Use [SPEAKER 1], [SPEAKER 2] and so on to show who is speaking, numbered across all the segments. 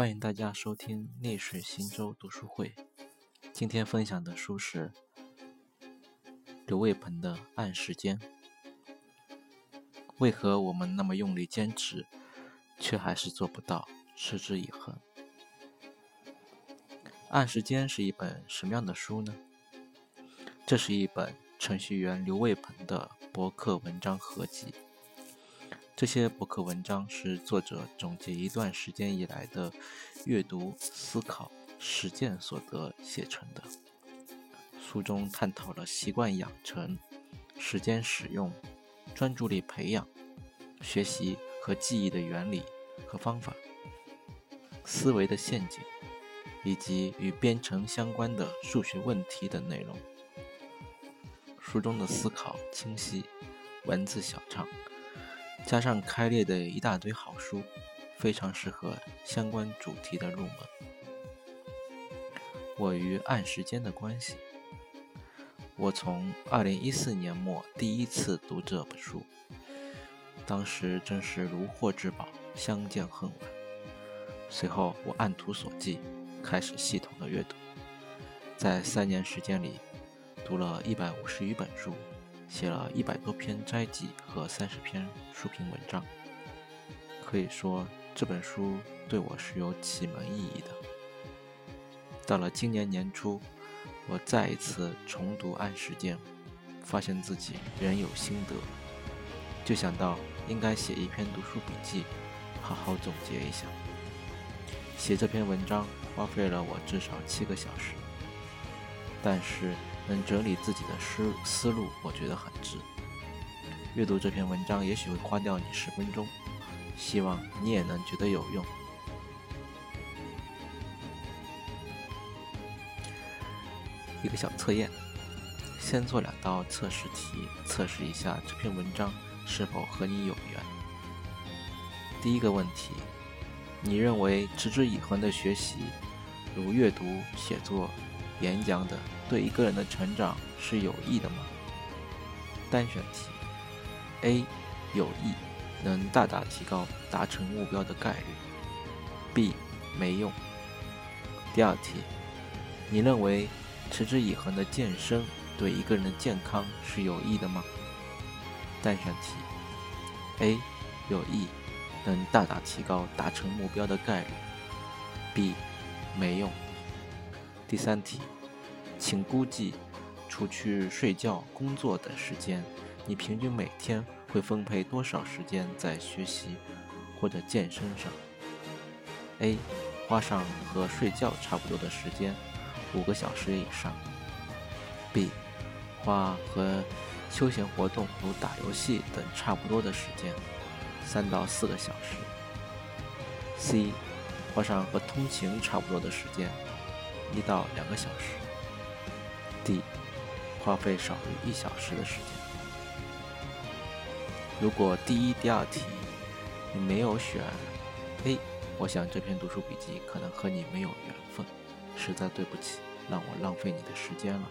[SPEAKER 1] 欢迎大家收听逆水行舟读书会。今天分享的书是刘卫鹏的《按时间》。为何我们那么用力坚持，却还是做不到持之以恒？《按时间》是一本什么样的书呢？这是一本程序员刘卫鹏的博客文章合集。这些博客文章是作者总结一段时间以来的阅读、思考、实践所得写成的。书中探讨了习惯养成、时间使用、专注力培养、学习和记忆的原理和方法、思维的陷阱，以及与编程相关的数学问题等内容。书中的思考清晰，文字小畅。加上开列的一大堆好书，非常适合相关主题的入门。我与按时间的关系，我从二零一四年末第一次读这本书，当时真是如获至宝，相见恨晚。随后我按图索骥，开始系统的阅读，在三年时间里，读了一百五十余本书。写了一百多篇摘记和三十篇书评文章，可以说这本书对我是有启蒙意义的。到了今年年初，我再一次重读《按时间》，发现自己仍有心得，就想到应该写一篇读书笔记，好好总结一下。写这篇文章花费了我至少七个小时，但是。能整理自己的思思路，我觉得很值。阅读这篇文章也许会花掉你十分钟，希望你也能觉得有用。一个小测验，先做两道测试题，测试一下这篇文章是否和你有缘。第一个问题，你认为持之以恒的学习，如阅读、写作、演讲等。对一个人的成长是有益的吗？单选题：A 有益，能大大提高达成目标的概率；B 没用。第二题，你认为持之以恒的健身对一个人的健康是有益的吗？单选题：A 有益，能大大提高达成目标的概率；B 没用。第三题。请估计，除去睡觉、工作的时间，你平均每天会分配多少时间在学习或者健身上？A. 花上和睡觉差不多的时间，五个小时以上。B. 花和休闲活动如打游戏等差不多的时间，三到四个小时。C. 花上和通勤差不多的时间，一到两个小时。D，花费少于一小时的时间。如果第一、第二题你没有选 A，我想这篇读书笔记可能和你没有缘分，实在对不起，让我浪费你的时间了。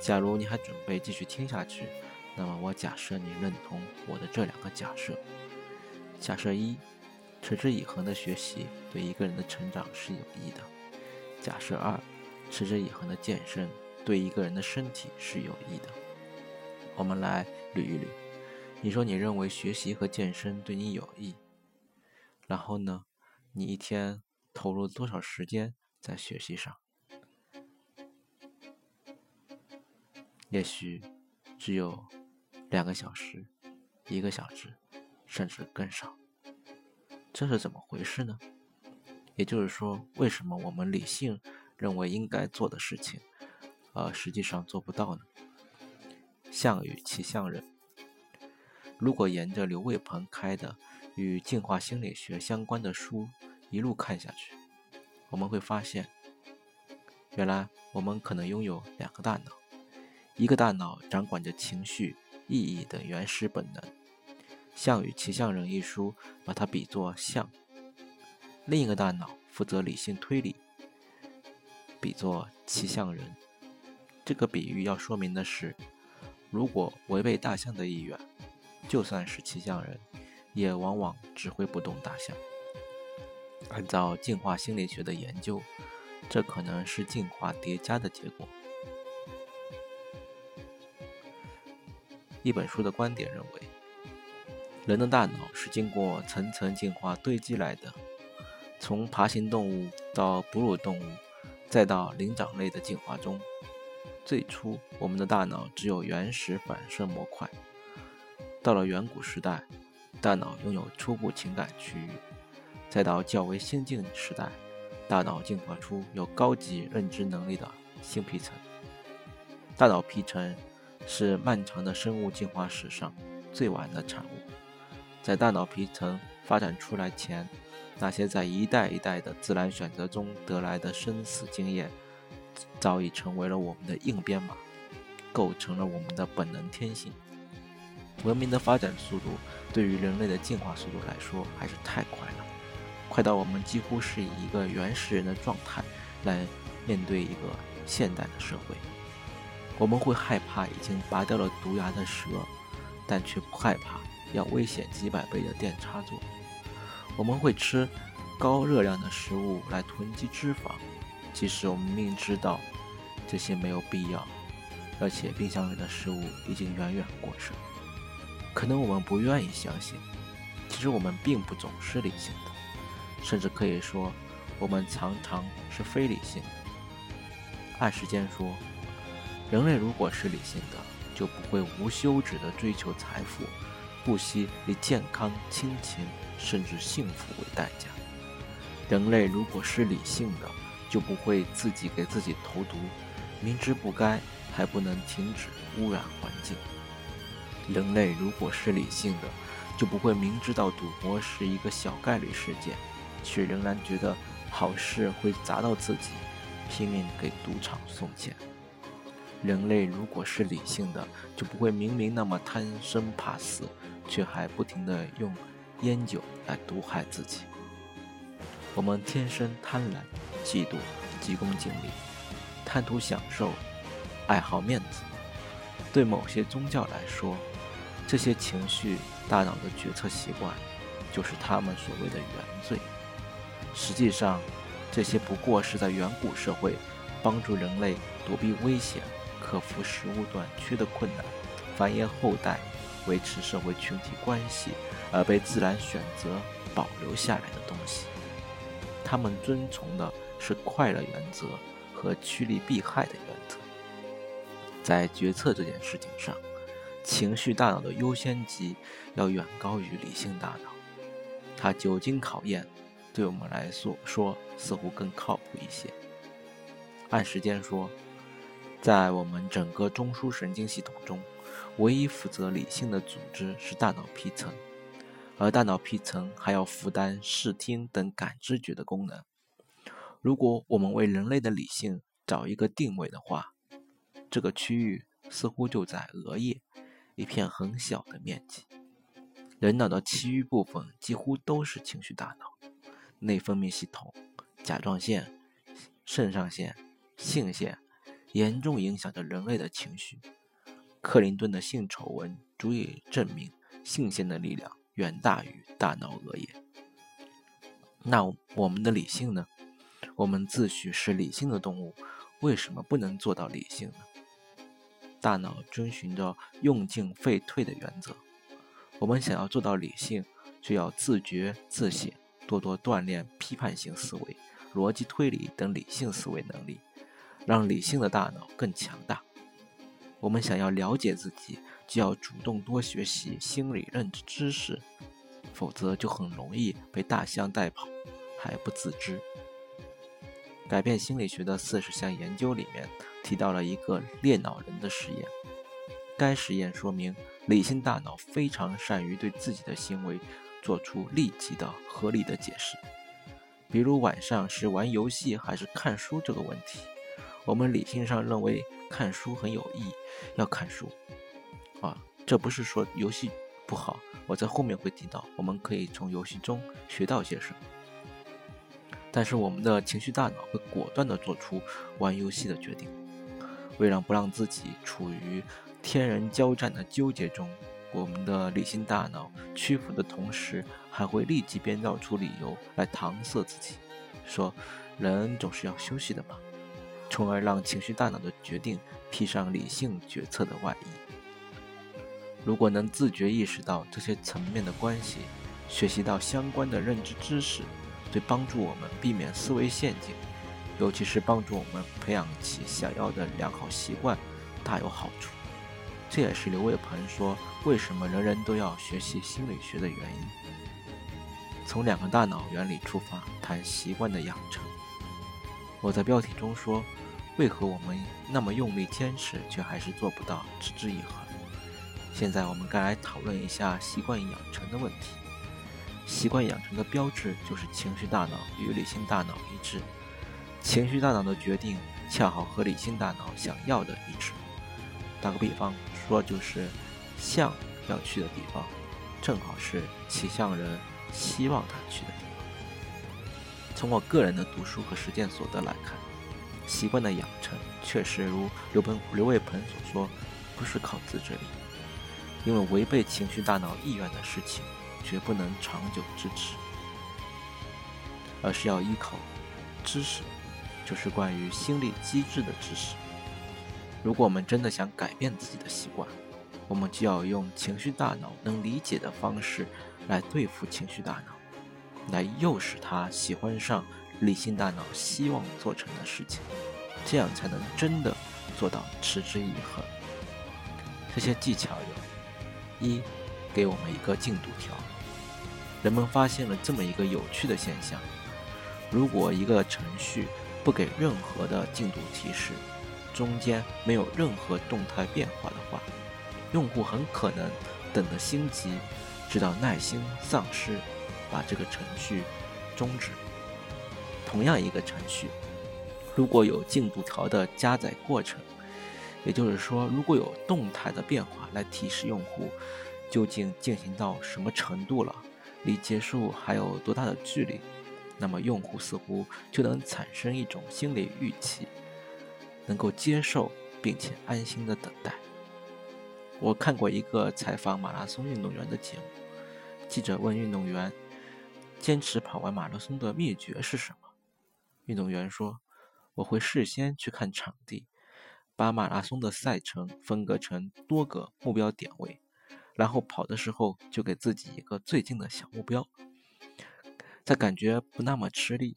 [SPEAKER 1] 假如你还准备继续听下去，那么我假设你认同我的这两个假设：假设一，持之以恒的学习对一个人的成长是有益的；假设二，持之以恒的健身。对一个人的身体是有益的。我们来捋一捋。你说你认为学习和健身对你有益，然后呢？你一天投入多少时间在学习上？也许只有两个小时、一个小时，甚至更少。这是怎么回事呢？也就是说，为什么我们理性认为应该做的事情？呃实际上做不到呢。项羽骑象人，如果沿着刘卫鹏开的与进化心理学相关的书一路看下去，我们会发现，原来我们可能拥有两个大脑，一个大脑掌管着情绪、意义等原始本能，《项羽骑象人》一书把它比作象；另一个大脑负责理性推理，比作骑象人。这个比喻要说明的是，如果违背大象的意愿，就算是骑象人，也往往指挥不动大象。按照进化心理学的研究，这可能是进化叠加的结果。一本书的观点认为，人的大脑是经过层层进化堆积来的，从爬行动物到哺乳动物，再到灵长类的进化中。最初，我们的大脑只有原始反射模块。到了远古时代，大脑拥有初步情感区域；再到较为先进时代，大脑进化出有高级认知能力的新皮层。大脑皮层是漫长的生物进化史上最晚的产物。在大脑皮层发展出来前，那些在一代一代的自然选择中得来的生死经验。早已成为了我们的硬编码，构成了我们的本能天性。文明的发展速度对于人类的进化速度来说还是太快了，快到我们几乎是以一个原始人的状态来面对一个现代的社会。我们会害怕已经拔掉了毒牙的蛇，但却不害怕要危险几百倍的电插座。我们会吃高热量的食物来囤积脂肪。即使我们明知道这些没有必要，而且冰箱里的食物已经远远过剩，可能我们不愿意相信。其实我们并不总是理性的，甚至可以说，我们常常是非理性的。按时间说，人类如果是理性的，就不会无休止地追求财富，不惜以健康、亲情甚至幸福为代价。人类如果是理性的，就不会自己给自己投毒，明知不该还不能停止污染环境。人类如果是理性的，就不会明知道赌博是一个小概率事件，却仍然觉得好事会砸到自己，拼命给赌场送钱。人类如果是理性的，就不会明明那么贪生怕死，却还不停地用烟酒来毒害自己。我们天生贪婪。嫉妒、急功近利、贪图享受、爱好面子，对某些宗教来说，这些情绪大脑的决策习惯，就是他们所谓的原罪。实际上，这些不过是在远古社会帮助人类躲避危险、克服食物短缺的困难、繁衍后代、维持社会群体关系而被自然选择保留下来的东西。他们遵从的。是快乐原则和趋利避害的原则。在决策这件事情上，情绪大脑的优先级要远高于理性大脑。它久经考验，对我们来说说似乎更靠谱一些。按时间说，在我们整个中枢神经系统中，唯一负责理性的组织是大脑皮层，而大脑皮层还要负担视听等感知觉的功能。如果我们为人类的理性找一个定位的话，这个区域似乎就在额叶，一片很小的面积。人脑的其余部分几乎都是情绪大脑，内分泌系统、甲状腺、肾上腺、性腺，严重影响着人类的情绪。克林顿的性丑闻足以证明，性腺的力量远大于大脑额叶。那我们的理性呢？我们自诩是理性的动物，为什么不能做到理性呢？大脑遵循着用进废退的原则。我们想要做到理性，就要自觉自省，多多锻炼批判性思维、逻辑推理等理性思维能力，让理性的大脑更强大。我们想要了解自己，就要主动多学习心理认知知识，否则就很容易被大象带跑，还不自知。改变心理学的四十项研究里面提到了一个猎脑人的实验。该实验说明，理性大脑非常善于对自己的行为做出立即的合理的解释。比如晚上是玩游戏还是看书这个问题，我们理性上认为看书很有益，要看书。啊，这不是说游戏不好，我在后面会提到，我们可以从游戏中学到些什么。但是我们的情绪大脑会果断地做出玩游戏的决定。为了不让自己处于天人交战的纠结中，我们的理性大脑屈服的同时，还会立即编造出理由来搪塞自己，说人总是要休息的嘛，从而让情绪大脑的决定披上理性决策的外衣。如果能自觉意识到这些层面的关系，学习到相关的认知知识，对帮助我们避免思维陷阱，尤其是帮助我们培养起想要的良好习惯，大有好处。这也是刘卫鹏说为什么人人都要学习心理学的原因。从两个大脑原理出发谈习惯的养成。我在标题中说，为何我们那么用力坚持，却还是做不到持之以恒？现在我们该来讨论一下习惯养成的问题。习惯养成的标志就是情绪大脑与理性大脑一致，情绪大脑的决定恰好和理性大脑想要的一致。打个比方。说就是象要去的地方，正好是骑象人希望他去的地方。从我个人的读书和实践所得来看，习惯的养成确实如刘鹏刘卫鹏所说，不是靠自制力，因为违背情绪大脑意愿的事情，绝不能长久支持，而是要依靠知识，就是关于心理机制的知识。如果我们真的想改变自己的习惯，我们就要用情绪大脑能理解的方式来对付情绪大脑，来诱使他喜欢上理性大脑希望做成的事情，这样才能真的做到持之以恒。这些技巧有：一，给我们一个进度条。人们发现了这么一个有趣的现象：如果一个程序不给任何的进度提示，中间没有任何动态变化的话，用户很可能等得心急，直到耐心丧失，把这个程序终止。同样一个程序，如果有进度条的加载过程，也就是说，如果有动态的变化来提示用户究竟进行到什么程度了，离结束还有多大的距离，那么用户似乎就能产生一种心理预期。能够接受并且安心的等待。我看过一个采访马拉松运动员的节目，记者问运动员：“坚持跑完马拉松的秘诀是什么？”运动员说：“我会事先去看场地，把马拉松的赛程分割成多个目标点位，然后跑的时候就给自己一个最近的小目标，在感觉不那么吃力。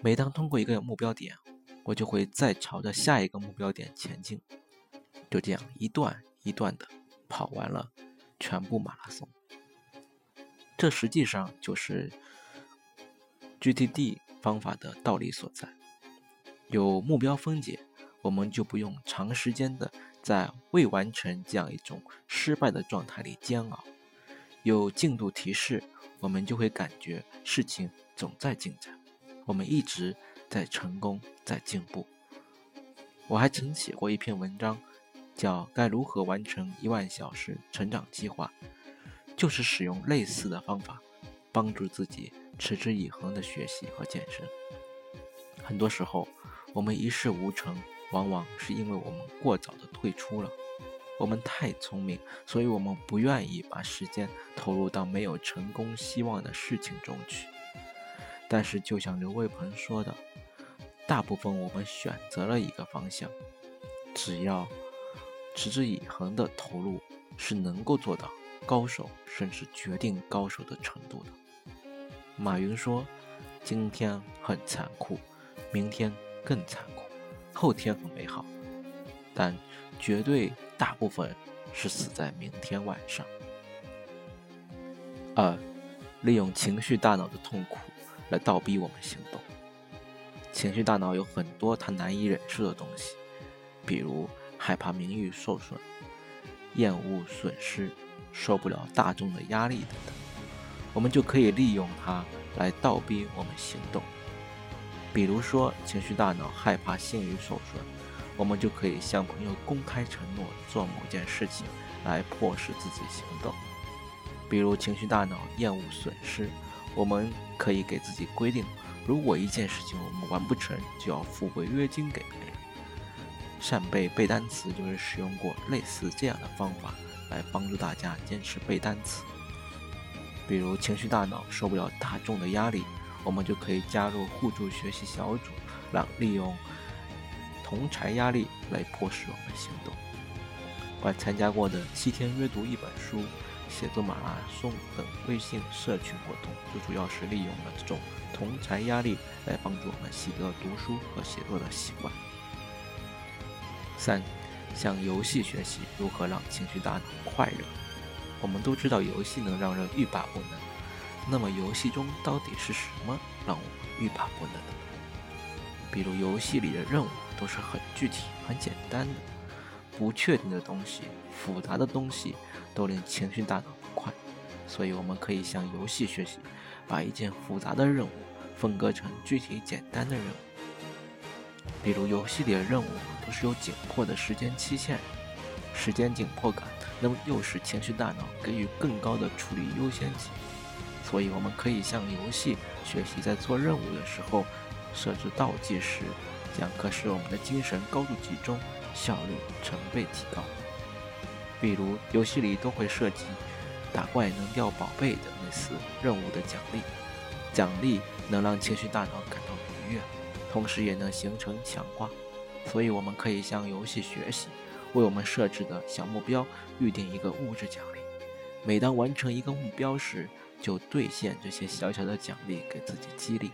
[SPEAKER 1] 每当通过一个目标点。”我就会再朝着下一个目标点前进，就这样一段一段的跑完了全部马拉松。这实际上就是 GTD 方法的道理所在。有目标分解，我们就不用长时间的在未完成这样一种失败的状态里煎熬。有进度提示，我们就会感觉事情总在进展，我们一直。在成功，在进步。我还曾写过一篇文章，叫《该如何完成一万小时成长计划》，就是使用类似的方法，帮助自己持之以恒的学习和健身。很多时候，我们一事无成，往往是因为我们过早的退出了。我们太聪明，所以我们不愿意把时间投入到没有成功希望的事情中去。但是，就像刘卫鹏说的。大部分我们选择了一个方向，只要持之以恒的投入，是能够做到高手甚至决定高手的程度的。马云说：“今天很残酷，明天更残酷，后天很美好，但绝对大部分是死在明天晚上。”二，利用情绪大脑的痛苦来倒逼我们行动。情绪大脑有很多它难以忍受的东西，比如害怕名誉受损、厌恶损失、受不了大众的压力等等。我们就可以利用它来倒逼我们行动。比如说，情绪大脑害怕信誉受损，我们就可以向朋友公开承诺做某件事情来迫使自己行动。比如，情绪大脑厌恶损失，我们可以给自己规定。如果一件事情我们完不成，就要付违约金给别人。扇贝背单词就是使用过类似这样的方法来帮助大家坚持背单词。比如情绪大脑受不了大众的压力，我们就可以加入互助学习小组，让利用同才压力来迫使我们行动。我参加过的七天阅读一本书、写作马拉松等微信社群活动，就主要是利用了这种同才压力来帮助我们习得读书和写作的习惯。三，向游戏学习如何让情绪大脑快乐。我们都知道游戏能让人欲罢不能，那么游戏中到底是什么让我们欲罢不能的？比如游戏里的任务都是很具体、很简单的。不确定的东西、复杂的东西都令情绪大脑不快，所以我们可以向游戏学习，把一件复杂的任务分割成具体简单的任务。比如游戏里的任务都是有紧迫的时间期限，时间紧迫感能诱使情绪大脑给予更高的处理优先级，所以我们可以向游戏学习，在做任务的时候设置倒计时，这样可使我们的精神高度集中。效率成倍提高。比如游戏里都会涉及打怪能掉宝贝的类似任务的奖励，奖励能让情绪大脑感到愉悦，同时也能形成强化。所以我们可以向游戏学习，为我们设置的小目标预定一个物质奖励。每当完成一个目标时，就兑现这些小小的奖励，给自己激励。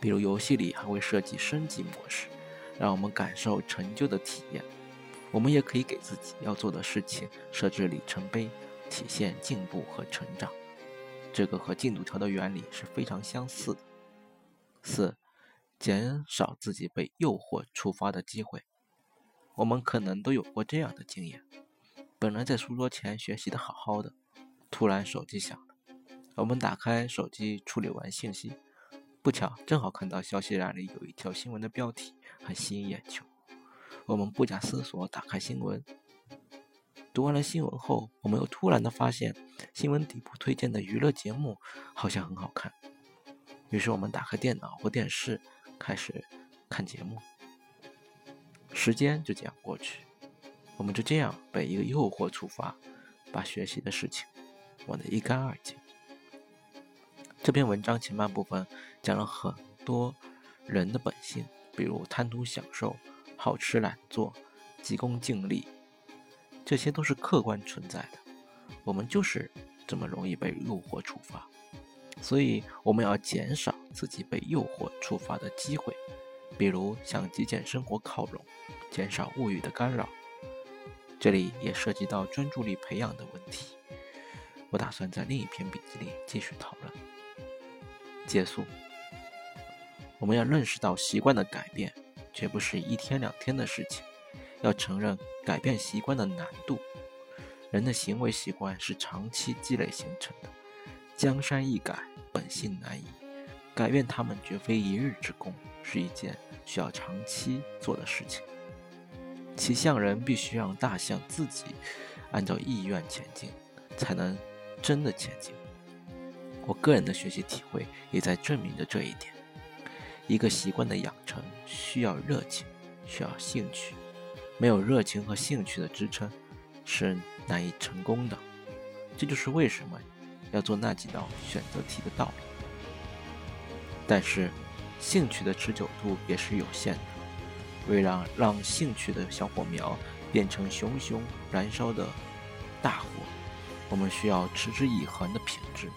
[SPEAKER 1] 比如游戏里还会设计升级模式。让我们感受成就的体验。我们也可以给自己要做的事情设置里程碑，体现进步和成长。这个和进度条的原理是非常相似的。四，减少自己被诱惑触发的机会。我们可能都有过这样的经验：本来在书桌前学习的好好的，突然手机响了，我们打开手机处理完信息。不巧，正好看到消息栏里有一条新闻的标题很吸引眼球。我们不假思索打开新闻，读完了新闻后，我们又突然的发现新闻底部推荐的娱乐节目好像很好看。于是我们打开电脑或电视，开始看节目。时间就这样过去，我们就这样被一个诱惑触发，把学习的事情忘得一干二净。这篇文章前半部分讲了很多人的本性，比如贪图享受、好吃懒做、急功近利，这些都是客观存在的。我们就是这么容易被诱惑触发，所以我们要减少自己被诱惑触发的机会，比如向极简生活靠拢，减少物欲的干扰。这里也涉及到专注力培养的问题，我打算在另一篇笔记里继续讨论。结束。我们要认识到，习惯的改变绝不是一天两天的事情，要承认改变习惯的难度。人的行为习惯是长期积累形成的，江山易改，本性难移。改变他们绝非一日之功，是一件需要长期做的事情。骑象人必须让大象自己按照意愿前进，才能真的前进。我个人的学习体会也在证明着这一点。一个习惯的养成需要热情，需要兴趣。没有热情和兴趣的支撑，是难以成功的。这就是为什么要做那几道选择题的道理。但是，兴趣的持久度也是有限的。为了让兴趣的小火苗变成熊熊燃烧的大火，我们需要持之以恒的品质。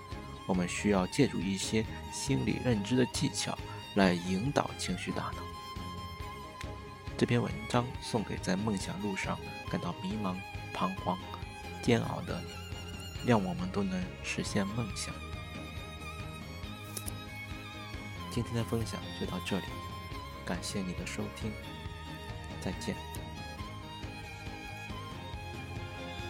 [SPEAKER 1] 我们需要借助一些心理认知的技巧来引导情绪大脑。这篇文章送给在梦想路上感到迷茫、彷徨、煎熬的你，让我们都能实现梦想。今天的分享就到这里，感谢你的收听，再见。